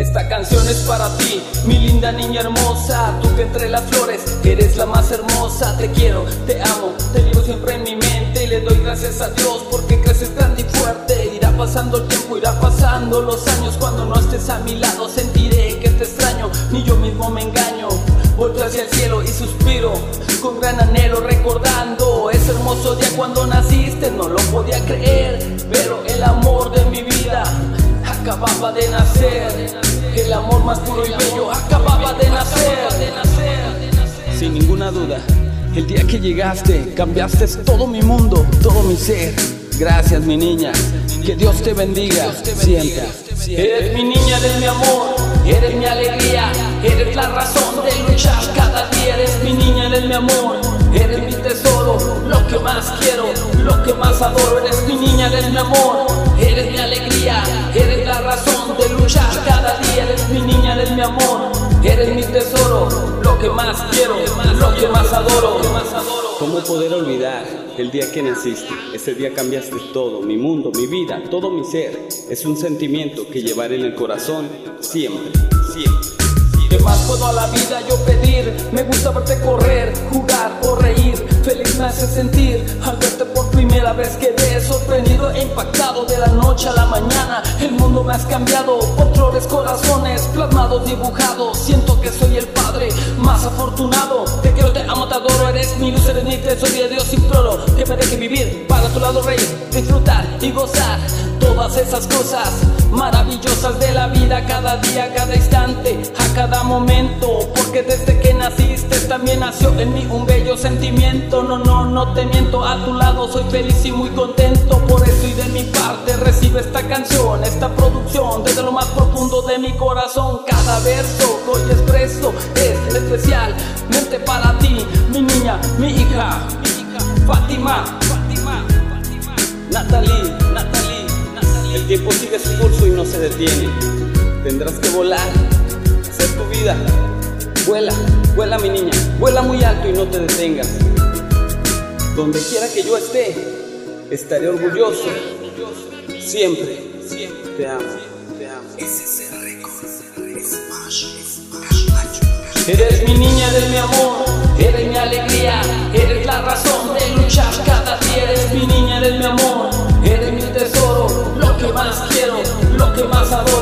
Esta canción es para ti, mi linda niña hermosa. Tú que entre las flores eres la más hermosa. Te quiero, te amo, te digo siempre en mi mente. Y le doy gracias a Dios porque creces grande y fuerte. Irá pasando el tiempo, irá pasando los años. Cuando no estés a mi lado, sentiré que te extraño. Ni yo mismo me engaño. Vuelto hacia el cielo y suspiro con gran anhelo recordando ese hermoso día cuando naciste. No lo podía creer, pero el amor de mi vida acababa de nacer. El amor más puro y bello acababa de nacer. Sin ninguna duda, el día que llegaste cambiaste todo mi mundo, todo mi ser. Gracias mi niña, que Dios te bendiga siempre. Eres mi niña, eres mi amor, eres mi alegría, eres la razón de luchar cada día. Eres mi niña, eres mi amor, eres mi tesoro, lo que más quiero, lo que más adoro. Eres mi niña, eres mi amor, eres mi tesoro, lo que más quiero, lo que más adoro. ¿Cómo poder olvidar el día que naciste? Ese día cambiaste todo, mi mundo, mi vida, todo mi ser. Es un sentimiento que llevaré en el corazón siempre, siempre. ¿Qué más puedo a la vida yo pedir? Me gusta verte correr, jugar o reír. Feliz me hace sentir al verte por primera vez. Quedé sorprendido e impactado de la noche a la mañana. El mundo me has cambiado por corazones plasmados, dibujados. Siento que soy el padre más afortunado. Te quiero, te amo, te adoro. Eres mi luz, eres mi tesoro y Dios imploro que me deje vivir para tu lado, reír, disfrutar y gozar todas esas cosas maravillosas de la vida cada día, cada instante, a cada momento. Porque desde que naciste también nació en mí un bello sentimiento. No, no, no te miento, a tu lado soy feliz y muy contento. Por eso y de mi parte recibe esta canción, esta producción desde lo más profundo de mi corazón. Cada verso que hoy expreso es especialmente para ti, mi niña, mi hija, Fátima, Fátima, Natalie, Natalie, Natalie. El tiempo sigue su curso y no se detiene. Tendrás que volar, hacer tu vida. Vuela, vuela mi niña, vuela muy alto y no te detengas. Donde quiera que yo esté, estaré orgulloso. Siempre, siempre te amo, te amo. Eres mi niña, eres mi amor, lo que más